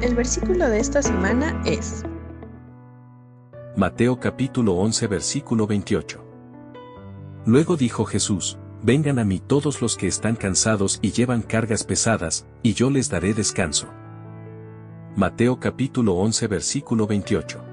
El versículo de esta semana es Mateo capítulo 11 versículo 28. Luego dijo Jesús, Vengan a mí todos los que están cansados y llevan cargas pesadas, y yo les daré descanso. Mateo capítulo 11 versículo 28.